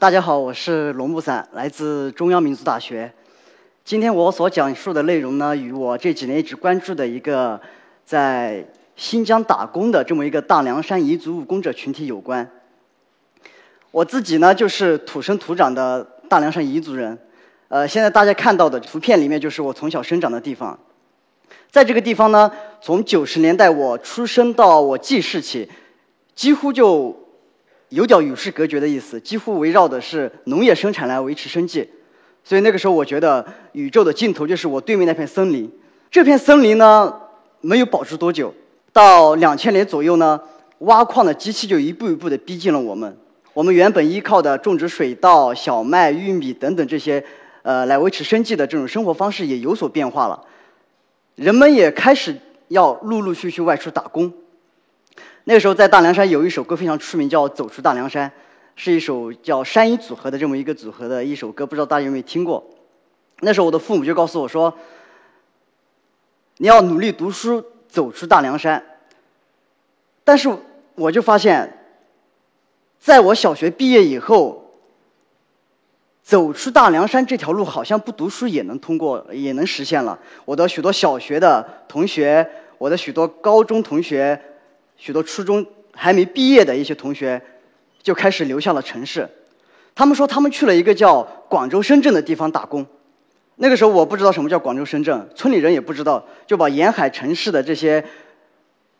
大家好，我是龙木伞，来自中央民族大学。今天我所讲述的内容呢，与我这几年一直关注的一个在新疆打工的这么一个大凉山彝族务工者群体有关。我自己呢，就是土生土长的大凉山彝族人。呃，现在大家看到的图片里面，就是我从小生长的地方。在这个地方呢，从九十年代我出生到我记事起，几乎就有点与世隔绝的意思，几乎围绕的是农业生产来维持生计。所以那个时候，我觉得宇宙的尽头就是我对面那片森林。这片森林呢，没有保持多久，到两千年左右呢，挖矿的机器就一步一步的逼近了我们。我们原本依靠的种植水稻、小麦、玉米等等这些，呃，来维持生计的这种生活方式也有所变化了。人们也开始要陆陆续续外出打工。那时候，在大凉山有一首歌非常出名，叫《走出大凉山》。是一首叫山鹰组合的这么一个组合的一首歌，不知道大家有没有听过？那时候我的父母就告诉我说：“你要努力读书，走出大凉山。”但是我就发现，在我小学毕业以后，走出大凉山这条路好像不读书也能通过，也能实现了。我的许多小学的同学，我的许多高中同学，许多初中还没毕业的一些同学。就开始流向了城市，他们说他们去了一个叫广州深圳的地方打工。那个时候我不知道什么叫广州深圳，村里人也不知道，就把沿海城市的这些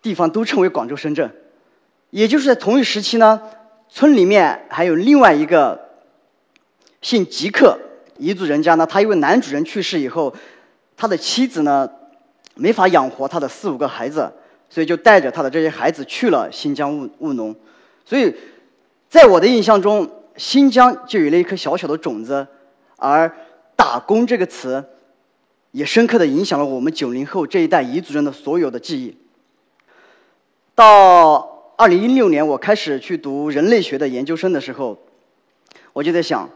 地方都称为广州深圳。也就是在同一时期呢，村里面还有另外一个姓吉克彝族人家呢，他因为男主人去世以后，他的妻子呢没法养活他的四五个孩子，所以就带着他的这些孩子去了新疆务务农，所以。在我的印象中，新疆就有了一颗小小的种子，而“打工”这个词，也深刻的影响了我们九零后这一代彝族人的所有的记忆。到二零一六年，我开始去读人类学的研究生的时候，我就在想，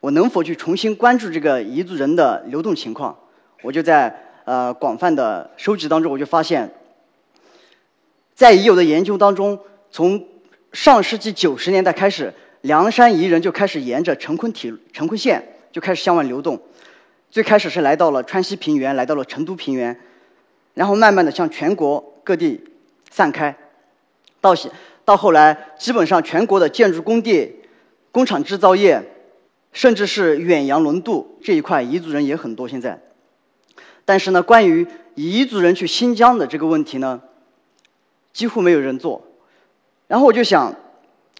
我能否去重新关注这个彝族人的流动情况？我就在呃广泛的收集当中，我就发现，在已有的研究当中，从上世纪九十年代开始，凉山彝人就开始沿着成昆体成昆线就开始向外流动。最开始是来到了川西平原，来到了成都平原，然后慢慢的向全国各地散开。到现到后来，基本上全国的建筑工地、工厂制造业，甚至是远洋轮渡这一块，彝族人也很多。现在，但是呢，关于彝族人去新疆的这个问题呢，几乎没有人做。然后我就想，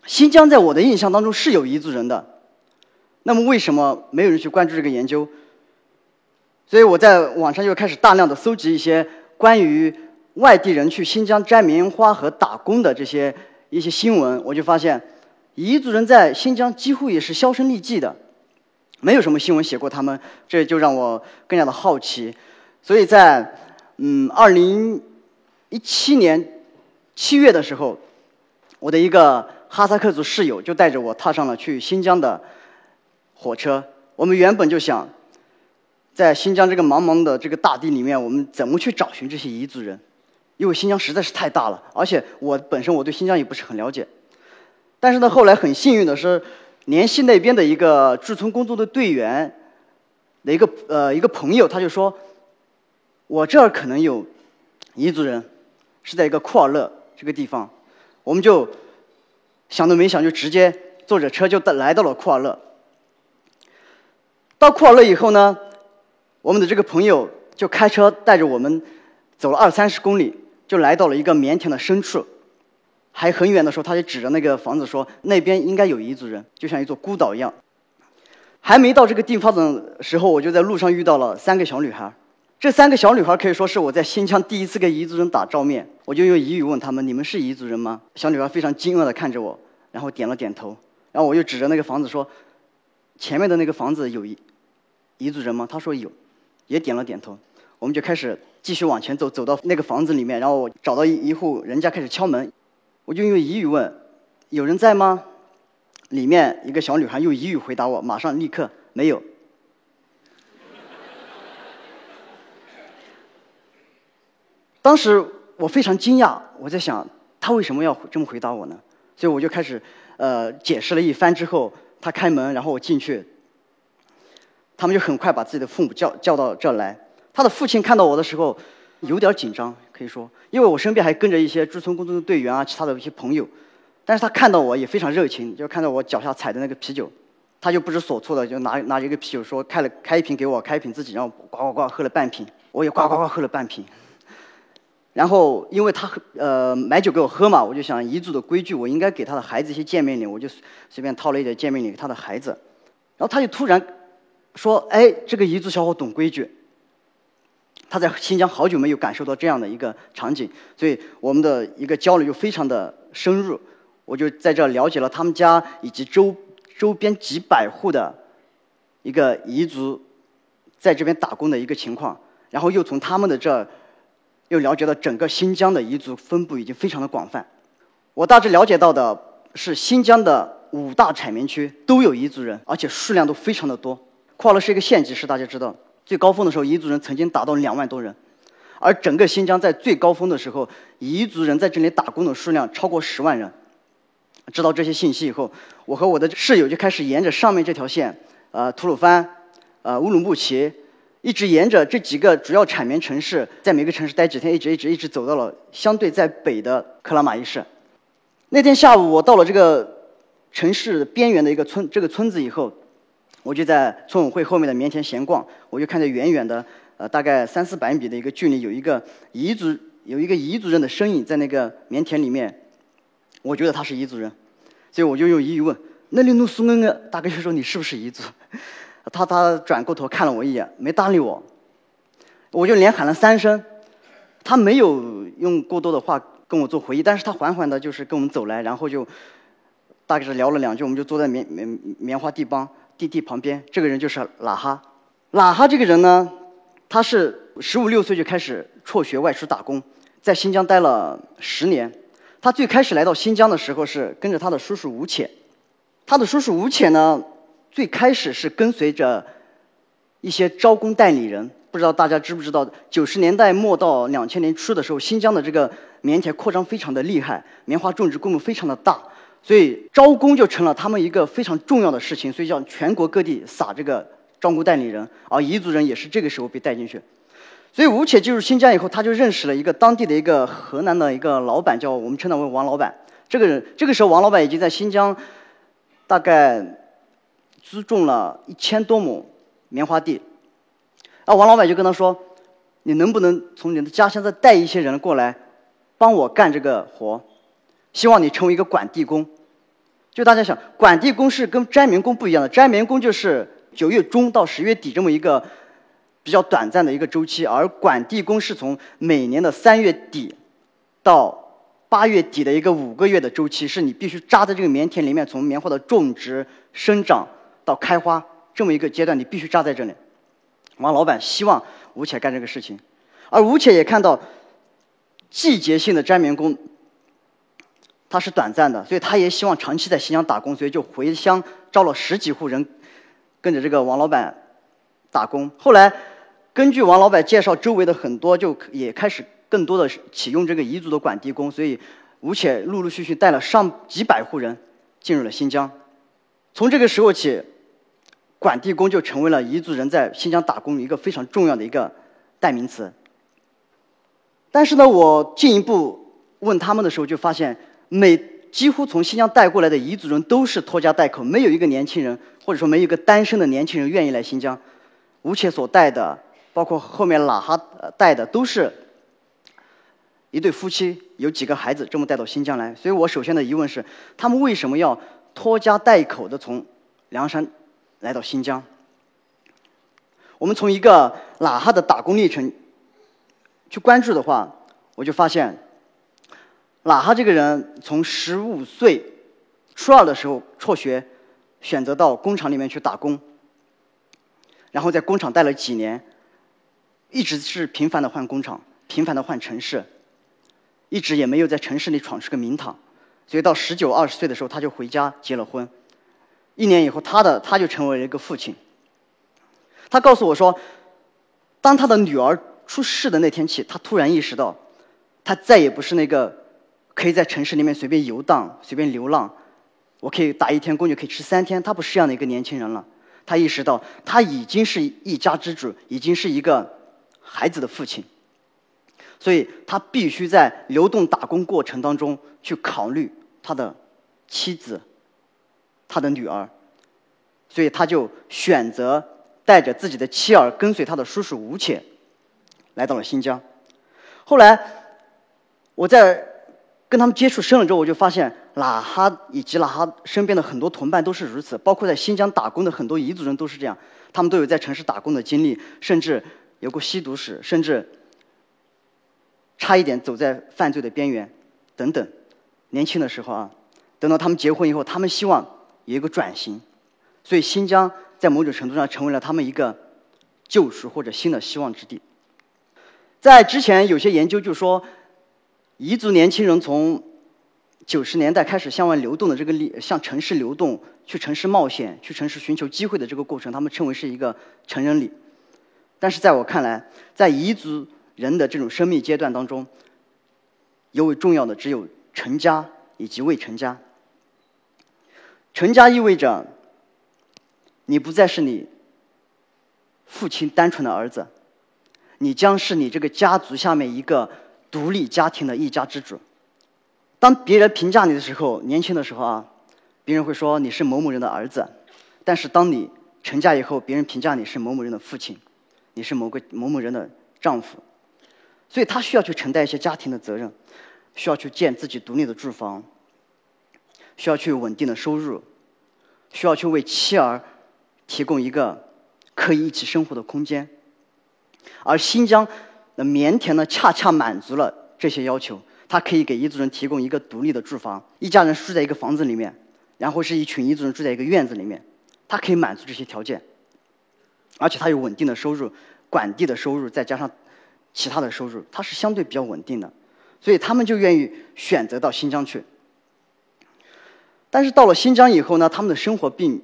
新疆在我的印象当中是有彝族人的，那么为什么没有人去关注这个研究？所以我在网上就开始大量的搜集一些关于外地人去新疆摘棉花和打工的这些一些新闻，我就发现，彝族人在新疆几乎也是销声匿迹的，没有什么新闻写过他们，这就让我更加的好奇。所以在嗯二零一七年七月的时候。我的一个哈萨克族室友就带着我踏上了去新疆的火车。我们原本就想，在新疆这个茫茫的这个大地里面，我们怎么去找寻这些彝族人？因为新疆实在是太大了，而且我本身我对新疆也不是很了解。但是呢，后来很幸运的是，联系那边的一个驻村工作的队员的一个呃一个朋友，他就说，我这儿可能有彝族人，是在一个库尔勒这个地方。我们就想都没想，就直接坐着车就来到了库尔勒。到库尔勒以后呢，我们的这个朋友就开车带着我们走了二三十公里，就来到了一个棉田的深处。还很远的时候，他就指着那个房子说：“那边应该有彝族人，就像一座孤岛一样。”还没到这个地方的时候，我就在路上遇到了三个小女孩。这三个小女孩可以说是我在新疆第一次跟彝族人打照面，我就用彝语问他们：“你们是彝族人吗？”小女孩非常惊愕地看着我，然后点了点头。然后我又指着那个房子说：“前面的那个房子有彝彝族人吗？”她说有，也点了点头。我们就开始继续往前走，走到那个房子里面，然后我找到一一户人家开始敲门，我就用彝语问：“有人在吗？”里面一个小女孩用彝语回答我：“马上立刻没有。”当时我非常惊讶，我在想他为什么要这么回答我呢？所以我就开始呃解释了一番之后，他开门，然后我进去，他们就很快把自己的父母叫叫到这儿来。他的父亲看到我的时候有点紧张，可以说，因为我身边还跟着一些驻村工作的队员啊，其他的一些朋友。但是他看到我也非常热情，就看到我脚下踩的那个啤酒，他就不知所措的就拿拿一个啤酒说开了开一瓶给我，开一瓶自己，然后呱呱呱喝了半瓶，我也呱呱呱喝了半瓶。然后因为他喝呃买酒给我喝嘛，我就想彝族的规矩，我应该给他的孩子一些见面礼，我就随便掏了一点见面礼给他的孩子。然后他就突然说：“哎，这个彝族小伙懂规矩。”他在新疆好久没有感受到这样的一个场景，所以我们的一个交流就非常的深入。我就在这了解了他们家以及周周边几百户的一个彝族在这边打工的一个情况，然后又从他们的这儿。又了解到整个新疆的彝族分布已经非常的广泛。我大致了解到的是，新疆的五大产棉区都有彝族人，而且数量都非常的多。跨乐是一个县级市，大家知道，最高峰的时候，彝族人曾经达到两万多人。而整个新疆在最高峰的时候，彝族人在这里打工的数量超过十万人。知道这些信息以后，我和我的室友就开始沿着上面这条线，呃，吐鲁番，呃，乌鲁木齐。一直沿着这几个主要产棉城市，在每个城市待几天，一直一直一直走到了相对在北的克拉玛依市。那天下午，我到了这个城市边缘的一个村，这个村子以后，我就在村委会后面的棉田闲逛。我就看着远远的，呃，大概三四百米的一个距离，有一个彝族，有一个彝族人的身影在那个棉田里面。我觉得他是彝族人，所以我就用彝语问：“那里路苏恩恩？”大概就说：“你是不是彝族？”他他转过头看了我一眼，没搭理我。我就连喊了三声，他没有用过多的话跟我做回忆，但是他缓缓的，就是跟我们走来，然后就大概是聊了两句，我们就坐在棉棉棉花地帮地地旁边。这个人就是喇哈，喇哈这个人呢，他是十五六岁就开始辍学外出打工，在新疆待了十年。他最开始来到新疆的时候是跟着他的叔叔吴潜，他的叔叔吴潜呢。最开始是跟随着一些招工代理人，不知道大家知不知道，九十年代末到两千年初的时候，新疆的这个棉田扩张非常的厉害，棉花种植规模非常的大，所以招工就成了他们一个非常重要的事情，所以叫全国各地撒这个招工代理人，而彝族人也是这个时候被带进去。所以吴且进入新疆以后，他就认识了一个当地的一个河南的一个老板，叫我们称他为王老板。这个人这个时候，王老板已经在新疆大概。租种了一千多亩棉花地，啊，王老板就跟他说：“你能不能从你的家乡再带一些人过来，帮我干这个活？希望你成为一个管地工。”就大家想，管地工是跟摘棉工不一样的，摘棉工就是九月中到十月底这么一个比较短暂的一个周期，而管地工是从每年的三月底到八月底的一个五个月的周期，是你必须扎在这个棉田里面，从棉花的种植、生长。到开花这么一个阶段，你必须扎在这里。王老板希望吴且干这个事情，而吴且也看到季节性的摘棉工，他是短暂的，所以他也希望长期在新疆打工，所以就回乡招了十几户人，跟着这个王老板打工。后来根据王老板介绍，周围的很多就也开始更多的启用这个彝族的管地工，所以吴且陆陆续续带了上几百户人进入了新疆。从这个时候起。管地工就成为了彝族人在新疆打工一个非常重要的一个代名词。但是呢，我进一步问他们的时候，就发现每几乎从新疆带过来的彝族人都是拖家带口，没有一个年轻人或者说没有一个单身的年轻人愿意来新疆。吴且所带的，包括后面喇哈带的，都是一对夫妻，有几个孩子这么带到新疆来。所以我首先的疑问是：他们为什么要拖家带口的从凉山？来到新疆，我们从一个喇哈的打工历程去关注的话，我就发现，喇哈这个人从十五岁初二的时候辍学，选择到工厂里面去打工，然后在工厂待了几年，一直是频繁的换工厂，频繁的换城市，一直也没有在城市里闯出个名堂，所以到十九二十岁的时候，他就回家结了婚。一年以后，他的他就成为了一个父亲。他告诉我说，当他的女儿出世的那天起，他突然意识到，他再也不是那个可以在城市里面随便游荡、随便流浪，我可以打一天工就可以吃三天。他不是这样的一个年轻人了，他意识到他已经是一家之主，已经是一个孩子的父亲，所以他必须在流动打工过程当中去考虑他的妻子、他的女儿，所以他就选择带着自己的妻儿跟随他的叔叔吴且来到了新疆。后来我在。跟他们接触深了之后，我就发现喇哈以及喇哈身边的很多同伴都是如此，包括在新疆打工的很多彝族人都是这样，他们都有在城市打工的经历，甚至有过吸毒史，甚至差一点走在犯罪的边缘，等等。年轻的时候啊，等到他们结婚以后，他们希望有一个转型，所以新疆在某种程度上成为了他们一个救赎或者新的希望之地。在之前有些研究就说。彝族年轻人从九十年代开始向外流动的这个力，向城市流动，去城市冒险，去城市寻求机会的这个过程，他们称为是一个成人礼。但是在我看来，在彝族人的这种生命阶段当中，尤为重要的只有成家以及未成家。成家意味着你不再是你父亲单纯的儿子，你将是你这个家族下面一个。独立家庭的一家之主。当别人评价你的时候，年轻的时候啊，别人会说你是某某人的儿子；但是当你成家以后，别人评价你是某某人的父亲，你是某个某某人的丈夫。所以他需要去承担一些家庭的责任，需要去建自己独立的住房，需要去稳定的收入，需要去为妻儿提供一个可以一起生活的空间。而新疆。的棉田呢，恰恰满足了这些要求。它可以给彝族人提供一个独立的住房，一家人住在一个房子里面，然后是一群彝族人住在一个院子里面。它可以满足这些条件，而且它有稳定的收入，管地的收入，再加上其他的收入，它是相对比较稳定的。所以他们就愿意选择到新疆去。但是到了新疆以后呢，他们的生活并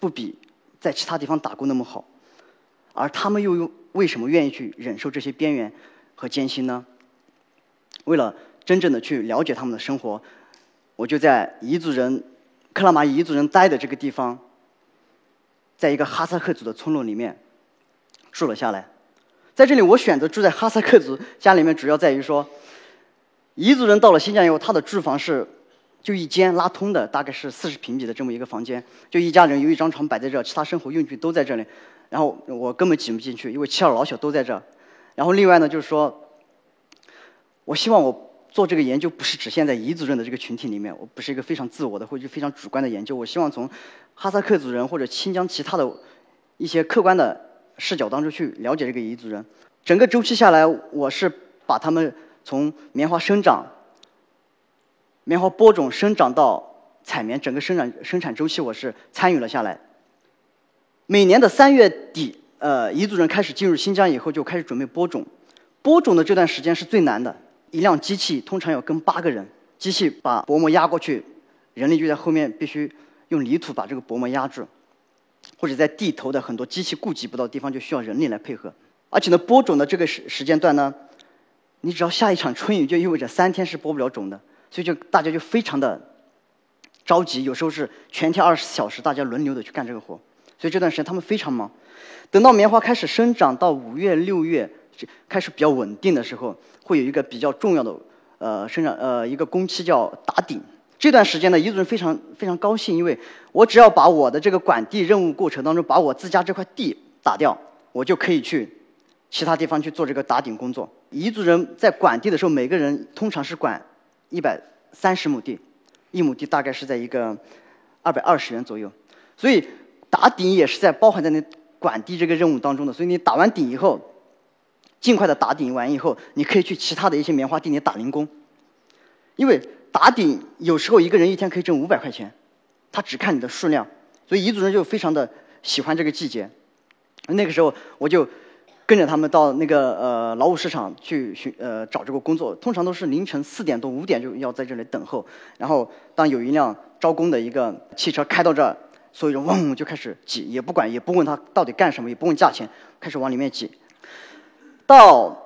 不比在其他地方打工那么好，而他们又用。为什么愿意去忍受这些边缘和艰辛呢？为了真正的去了解他们的生活，我就在彝族人、克拉玛依彝族人待的这个地方，在一个哈萨克族的村落里面住了下来。在这里，我选择住在哈萨克族家里面，主要在于说，彝族人到了新疆以后，他的住房是就一间拉通的，大概是四十平米的这么一个房间，就一家人有一张床摆在这，其他生活用具都在这里。然后我根本挤不进去，因为妻儿老小都在这儿。然后另外呢，就是说，我希望我做这个研究不是只限在彝族人的这个群体里面，我不是一个非常自我的或者非常主观的研究。我希望从哈萨克族人或者新疆其他的一些客观的视角当中去了解这个彝族人。整个周期下来，我是把他们从棉花生长、棉花播种、生长到采棉整个生产生产周期，我是参与了下来。每年的三月底，呃，彝族人开始进入新疆以后，就开始准备播种。播种的这段时间是最难的，一辆机器通常要跟八个人，机器把薄膜压过去，人力就在后面必须用泥土把这个薄膜压住，或者在地头的很多机器顾及不到的地方，就需要人力来配合。而且呢，播种的这个时时间段呢，你只要下一场春雨，就意味着三天是播不了种的，所以就大家就非常的着急，有时候是全天二十四小时，大家轮流的去干这个活。所以这段时间他们非常忙，等到棉花开始生长到五月六月开始比较稳定的时候，会有一个比较重要的呃生长呃一个工期叫打顶。这段时间呢，彝族人非常非常高兴，因为我只要把我的这个管地任务过程当中把我自家这块地打掉，我就可以去其他地方去做这个打顶工作。彝族人在管地的时候，每个人通常是管一百三十亩地，一亩地大概是在一个二百二十元左右，所以。打顶也是在包含在那管地这个任务当中的，所以你打完顶以后，尽快的打顶完以后，你可以去其他的一些棉花地里打零工，因为打顶有时候一个人一天可以挣五百块钱，他只看你的数量，所以彝族人就非常的喜欢这个季节。那个时候我就跟着他们到那个呃劳务市场去寻呃找这个工作，通常都是凌晨四点多五点就要在这里等候，然后当有一辆招工的一个汽车开到这儿。所有人嗡就开始挤，也不管，也不问他到底干什么，也不问价钱，开始往里面挤。到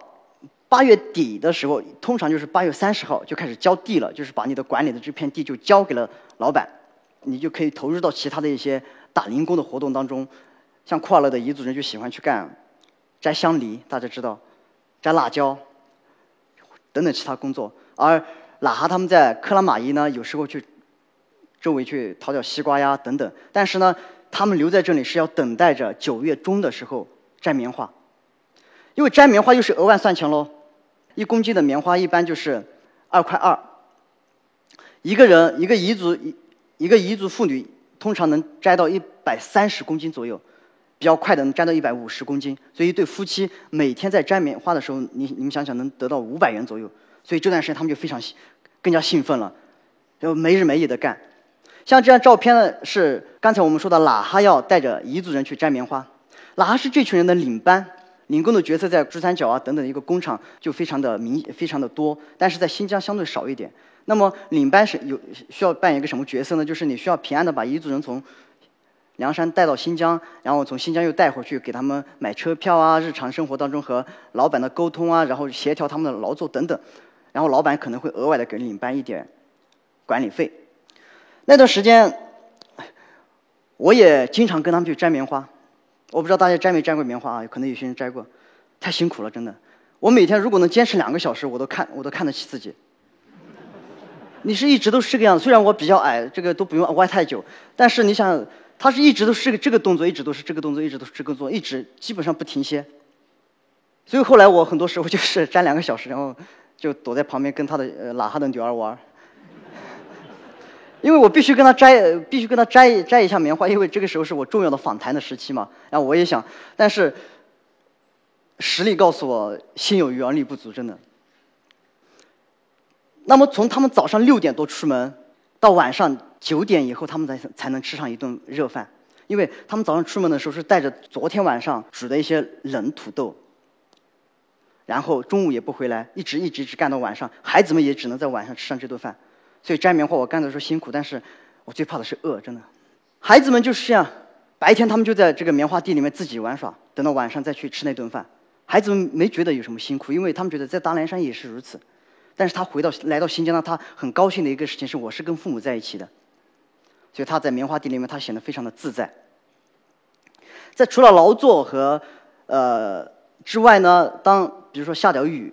八月底的时候，通常就是八月三十号就开始交地了，就是把你的管理的这片地就交给了老板。你就可以投入到其他的一些打零工的活动当中。像库尔勒的彝族人就喜欢去干摘香梨，大家知道，摘辣椒等等其他工作。而喇哈他们在克拉玛依呢，有时候去周围去掏点西瓜呀等等。但是呢，他们留在这里是要等待着九月中的时候摘棉花，因为摘棉花又是额外算钱喽。一公斤的棉花一般就是二块二。一个人一个彝族一一个彝族妇女通常能摘到一百三十公斤左右。比较快的能摘到一百五十公斤，所以一对夫妻每天在摘棉花的时候，你你们想想能得到五百元左右，所以这段时间他们就非常更加兴奋了，就没日没夜的干。像这张照片呢，是刚才我们说的喇哈要带着彝族人去摘棉花，喇哈是这群人的领班，领工的角色在珠三角啊等等一个工厂就非常的明非常的多，但是在新疆相对少一点。那么领班是有需要扮演一个什么角色呢？就是你需要平安的把彝族人从。梁山带到新疆，然后从新疆又带回去，给他们买车票啊，日常生活当中和老板的沟通啊，然后协调他们的劳作等等，然后老板可能会额外的给领班一点管理费。那段时间，我也经常跟他们去摘棉花。我不知道大家摘没摘过棉花啊？可能有些人摘过，太辛苦了，真的。我每天如果能坚持两个小时，我都看我都看得起自己。你是一直都是这个样子，虽然我比较矮，这个都不用歪太久，但是你想。他是一直都是个这个动作，一直都是这个动作，一直都是这个动作，一直基本上不停歇。所以后来我很多时候就是站两个小时，然后就躲在旁边跟他的呃喇哈的女儿玩因为我必须跟他摘，必须跟他摘摘一下棉花，因为这个时候是我重要的访谈的时期嘛。然后我也想，但是实力告诉我，心有余而力不足，真的。那么从他们早上六点多出门。到晚上九点以后，他们才才能吃上一顿热饭，因为他们早上出门的时候是带着昨天晚上煮的一些冷土豆，然后中午也不回来，一直一直一直干到晚上，孩子们也只能在晚上吃上这顿饭。所以摘棉花我干的时候辛苦，但是我最怕的是饿，真的。孩子们就是这样，白天他们就在这个棉花地里面自己玩耍，等到晚上再去吃那顿饭。孩子们没觉得有什么辛苦，因为他们觉得在大凉山也是如此。但是他回到来到新疆呢，他很高兴的一个事情是，我是跟父母在一起的，所以他在棉花地里面，他显得非常的自在。在除了劳作和呃之外呢，当比如说下点雨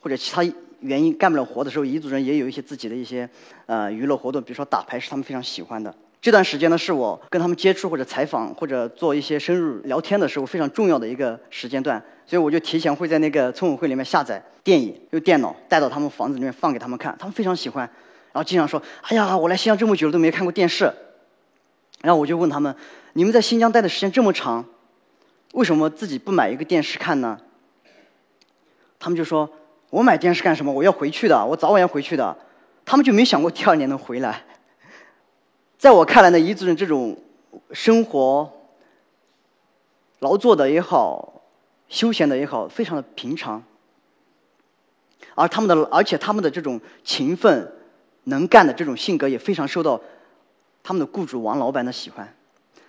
或者其他原因干不了活的时候，彝族人也有一些自己的一些呃娱乐活动，比如说打牌是他们非常喜欢的。这段时间呢，是我跟他们接触或者采访或者做一些深入聊天的时候非常重要的一个时间段，所以我就提前会在那个村委会里面下载电影，用电脑带到他们房子里面放给他们看，他们非常喜欢，然后经常说：“哎呀，我来新疆这么久了都没看过电视。”然后我就问他们：“你们在新疆待的时间这么长，为什么自己不买一个电视看呢？”他们就说：“我买电视干什么？我要回去的，我早晚要回去的。”他们就没想过第二年能回来。在我看来呢，彝族人这种生活、劳作的也好，休闲的也好，非常的平常。而他们的，而且他们的这种勤奋、能干的这种性格，也非常受到他们的雇主王老板的喜欢。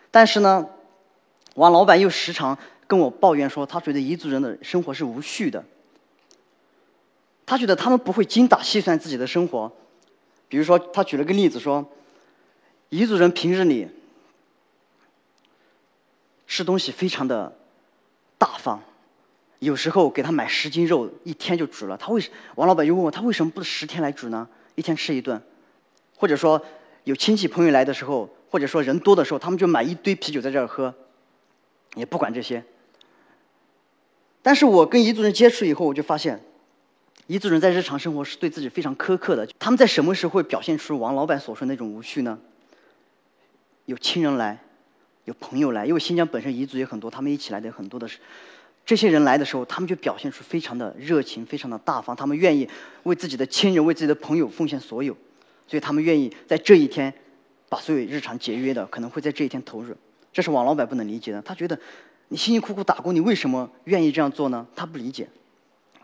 但是呢，王老板又时常跟我抱怨说，他觉得彝族人的生活是无序的。他觉得他们不会精打细算自己的生活。比如说，他举了个例子说。彝族人平日里吃东西非常的大方，有时候给他买十斤肉，一天就煮了。他为什王老板又问我，他为什么不十天来煮呢？一天吃一顿，或者说有亲戚朋友来的时候，或者说人多的时候，他们就买一堆啤酒在这儿喝，也不管这些。但是我跟彝族人接触以后，我就发现，彝族人在日常生活是对自己非常苛刻的。他们在什么时候会表现出王老板所说那种无序呢？有亲人来，有朋友来，因为新疆本身彝族也很多，他们一起来的很多的是，这些人来的时候，他们就表现出非常的热情，非常的大方，他们愿意为自己的亲人、为自己的朋友奉献所有，所以他们愿意在这一天把所有日常节约的，可能会在这一天投入。这是王老板不能理解的，他觉得你辛辛苦苦打工，你为什么愿意这样做呢？他不理解。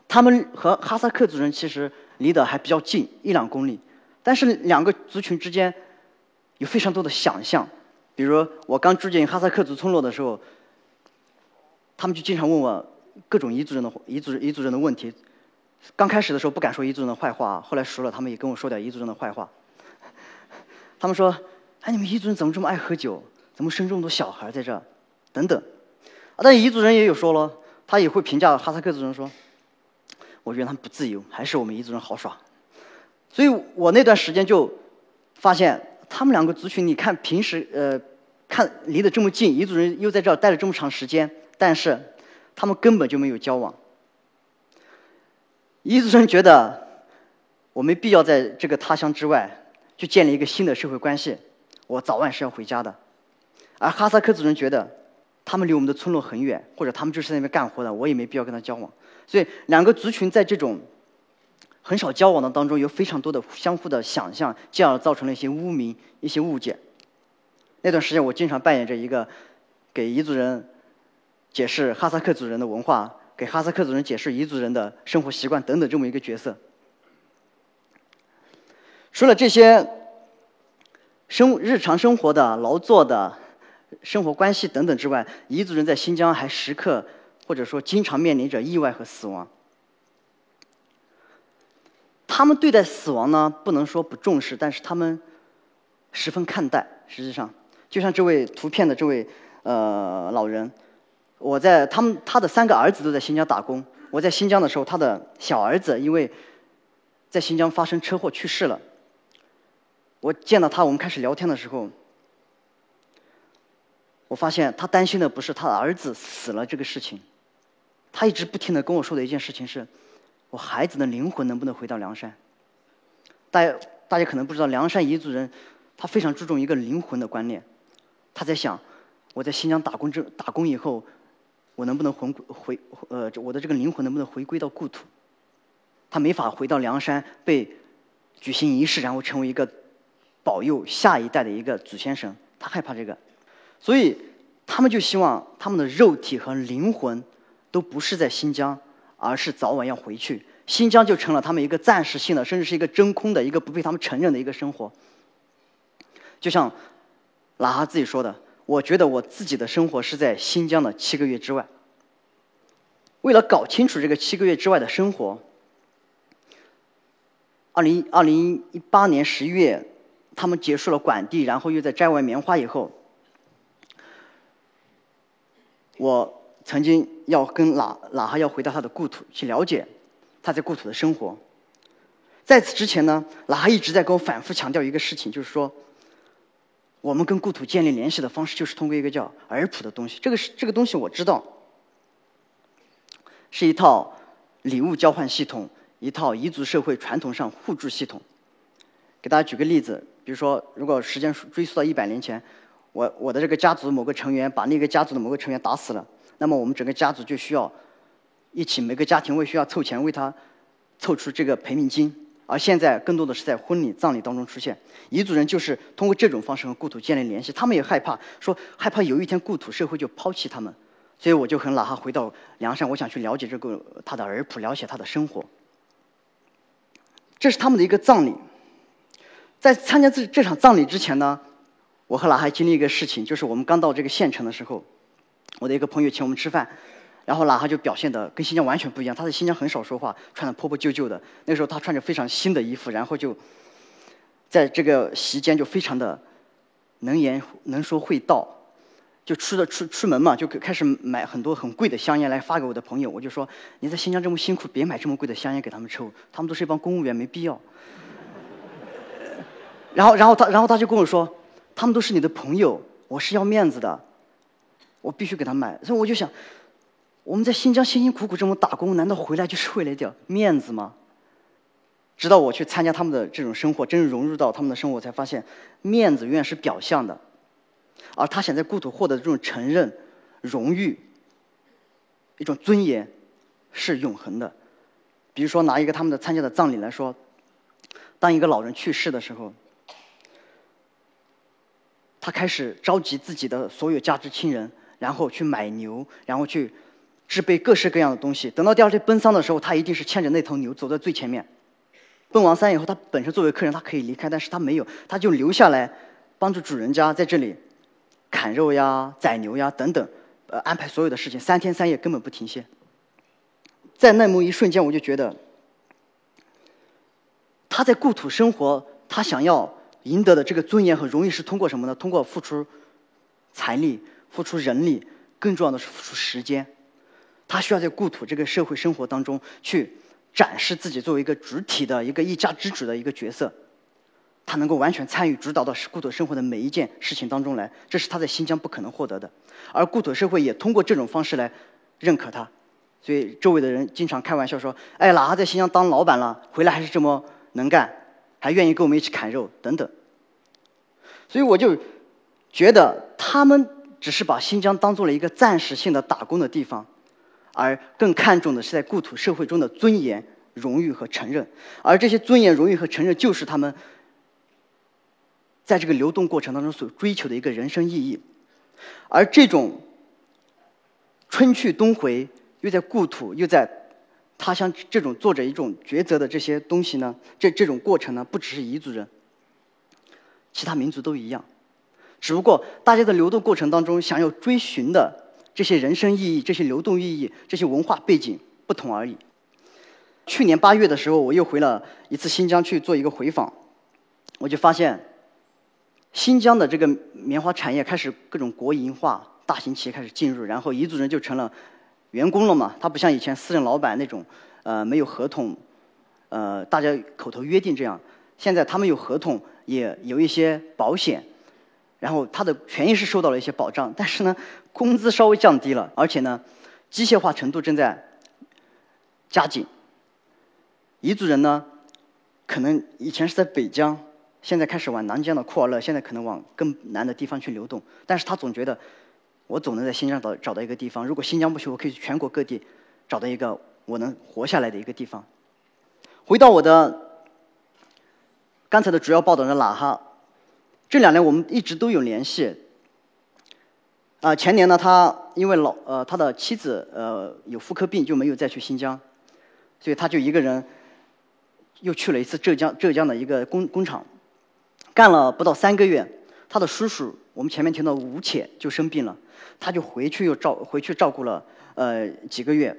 他们和哈萨克族人其实离得还比较近，一两公里，但是两个族群之间。有非常多的想象，比如我刚住进哈萨克族村落的时候，他们就经常问我各种彝族人的彝族彝族人的问题。刚开始的时候不敢说彝族人的坏话，后来熟了，他们也跟我说点彝族人的坏话。他们说：“哎，你们彝族人怎么这么爱喝酒？怎么生这么多小孩在这？等等。啊，但彝族人也有说了，他也会评价哈萨克族人说：“我觉得他们不自由，还是我们彝族人好耍。”所以我那段时间就发现，他们两个族群，你看平时呃，看离得这么近，彝族人又在这儿待了这么长时间，但是他们根本就没有交往。彝族人觉得我没必要在这个他乡之外去建立一个新的社会关系，我早晚是要回家的。而哈萨克族人觉得。他们离我们的村落很远，或者他们就是那边干活的，我也没必要跟他交往。所以两个族群在这种很少交往的当中，有非常多的相互的想象，进而造成了一些污名、一些误解。那段时间，我经常扮演着一个给彝族人解释哈萨克族人的文化，给哈萨克族人解释彝族人的生活习惯等等这么一个角色。除了这些生日常生活的劳作的。生活关系等等之外，彝族人在新疆还时刻或者说经常面临着意外和死亡。他们对待死亡呢，不能说不重视，但是他们十分看待。实际上，就像这位图片的这位呃老人，我在他们他的三个儿子都在新疆打工。我在新疆的时候，他的小儿子因为在新疆发生车祸去世了。我见到他，我们开始聊天的时候。我发现他担心的不是他的儿子死了这个事情，他一直不停的跟我说的一件事情是，我孩子的灵魂能不能回到凉山？大家大家可能不知道，凉山彝族人他非常注重一个灵魂的观念，他在想，我在新疆打工这打工以后，我能不能回回呃我的这个灵魂能不能回归到故土？他没法回到梁山被举行仪式，然后成为一个保佑下一代的一个祖先神，他害怕这个。所以，他们就希望他们的肉体和灵魂都不是在新疆，而是早晚要回去。新疆就成了他们一个暂时性的，甚至是一个真空的一个不被他们承认的一个生活。就像拉哈自己说的：“我觉得我自己的生活是在新疆的七个月之外。”为了搞清楚这个七个月之外的生活，二零二零一八年十一月，他们结束了管地，然后又在摘完棉花以后。我曾经要跟哪哪哈要回到他的故土去了解他在故土的生活。在此之前呢，哪哈一直在跟我反复强调一个事情，就是说，我们跟故土建立联系的方式就是通过一个叫尔普的东西。这个是这个东西我知道，是一套礼物交换系统，一套彝族社会传统上互助系统。给大家举个例子，比如说，如果时间追溯到一百年前。我我的这个家族某个成员把那个家族的某个成员打死了，那么我们整个家族就需要一起，每个家庭为需要凑钱为他凑出这个赔命金。而现在更多的是在婚礼、葬礼当中出现。彝族人就是通过这种方式和故土建立联系，他们也害怕说害怕有一天故土社会就抛弃他们，所以我就很哪哈回到凉山，我想去了解这个他的儿谱，了解他的生活。这是他们的一个葬礼。在参加这这场葬礼之前呢？我和老哈经历一个事情，就是我们刚到这个县城的时候，我的一个朋友请我们吃饭，然后老哈就表现的跟新疆完全不一样。他在新疆很少说话，穿的破破旧旧的。那时候他穿着非常新的衣服，然后就在这个席间就非常的能言能说会道，就出的出出门嘛，就开始买很多很贵的香烟来发给我的朋友。我就说你在新疆这么辛苦，别买这么贵的香烟给他们抽，他们都是一帮公务员，没必要。然后然后他然后他就跟我说。他们都是你的朋友，我是要面子的，我必须给他买。所以我就想，我们在新疆辛辛苦苦这么打工，难道回来就是为了点面子吗？直到我去参加他们的这种生活，真正融入到他们的生活，才发现面子永远是表象的，而他想在故土获得的这种承认、荣誉、一种尊严，是永恒的。比如说，拿一个他们的参加的葬礼来说，当一个老人去世的时候。他开始召集自己的所有家之亲人，然后去买牛，然后去制备各式各样的东西。等到第二天奔丧的时候，他一定是牵着那头牛走在最前面。奔完丧以后，他本身作为客人，他可以离开，但是他没有，他就留下来帮助主人家在这里砍肉呀、宰牛呀等等，呃，安排所有的事情，三天三夜根本不停歇。在那么一瞬间，我就觉得他在故土生活，他想要。赢得的这个尊严和荣誉是通过什么呢？通过付出财力、付出人力，更重要的是付出时间。他需要在故土这个社会生活当中去展示自己作为一个主体的一个一家之主的一个角色，他能够完全参与主导到故土生活的每一件事情当中来，这是他在新疆不可能获得的。而故土社会也通过这种方式来认可他，所以周围的人经常开玩笑说：“哎，哪哈在新疆当老板了，回来还是这么能干，还愿意跟我们一起砍肉等等。”所以我就觉得他们只是把新疆当做了一个暂时性的打工的地方。而更看重的是在故土社会中的尊严、荣誉和承认，而这些尊严、荣誉和承认，就是他们在这个流动过程当中所追求的一个人生意义。而这种春去冬回，又在故土又在他乡，这种做着一种抉择的这些东西呢，这这种过程呢，不只是彝族人，其他民族都一样，只不过大家的流动过程当中想要追寻的。这些人生意义、这些流动意义、这些文化背景不同而已。去年八月的时候，我又回了一次新疆去做一个回访，我就发现，新疆的这个棉花产业开始各种国营化，大型企业开始进入，然后彝族人就成了员工了嘛。他不像以前私人老板那种，呃，没有合同，呃，大家口头约定这样。现在他们有合同，也有一些保险。然后他的权益是受到了一些保障，但是呢，工资稍微降低了，而且呢，机械化程度正在加紧。彝族人呢，可能以前是在北疆，现在开始往南疆的库尔勒，现在可能往更南的地方去流动。但是他总觉得，我总能在新疆找找到一个地方。如果新疆不行，我可以去全国各地找到一个我能活下来的一个地方。回到我的刚才的主要报道的哪哈。这两年我们一直都有联系。啊，前年呢，他因为老呃他的妻子呃有妇科病，就没有再去新疆，所以他就一个人又去了一次浙江浙江的一个工工厂，干了不到三个月，他的叔叔我们前面听到吴且就生病了，他就回去又照回去照顾了呃几个月，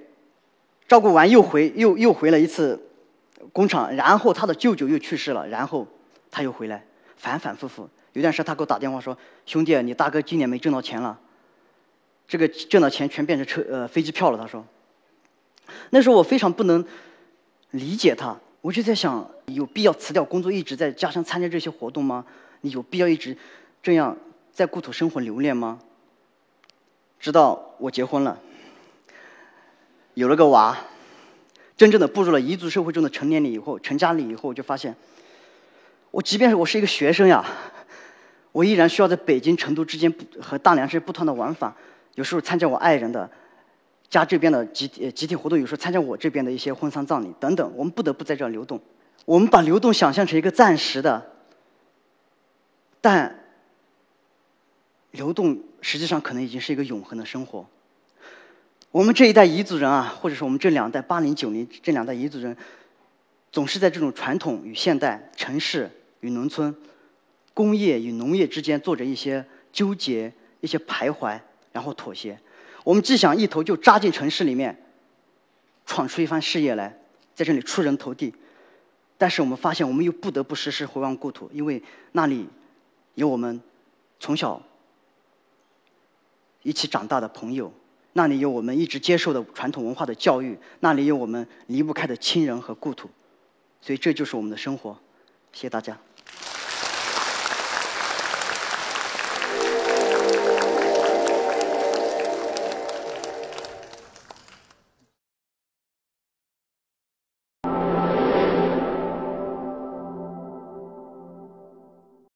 照顾完又回又又回了一次工厂，然后他的舅舅又去世了，然后他又回来，反反复复。有段时间他给我打电话说：“兄弟，你大哥今年没挣到钱了，这个挣到钱全变成车呃飞机票了。”他说。那时候我非常不能理解他，我就在想，有必要辞掉工作一直在家乡参加这些活动吗？你有必要一直这样在故土生活留恋吗？直到我结婚了，有了个娃，真正的步入了彝族社会中的成年礼以后，成家礼以后，我就发现，我即便是我是一个学生呀。我依然需要在北京、成都之间和大连市不断的往返，有时候参加我爱人的家这边的集体集体活动，有时候参加我这边的一些婚丧葬礼等等。我们不得不在这流动。我们把流动想象成一个暂时的，但流动实际上可能已经是一个永恒的生活。我们这一代彝族人啊，或者说我们这两代八零九零这两代彝族人，总是在这种传统与现代、城市与农村。工业与农业之间做着一些纠结、一些徘徊，然后妥协。我们既想一头就扎进城市里面，闯出一番事业来，在这里出人头地，但是我们发现，我们又不得不时时回望故土，因为那里有我们从小一起长大的朋友，那里有我们一直接受的传统文化的教育，那里有我们离不开的亲人和故土，所以这就是我们的生活。谢谢大家。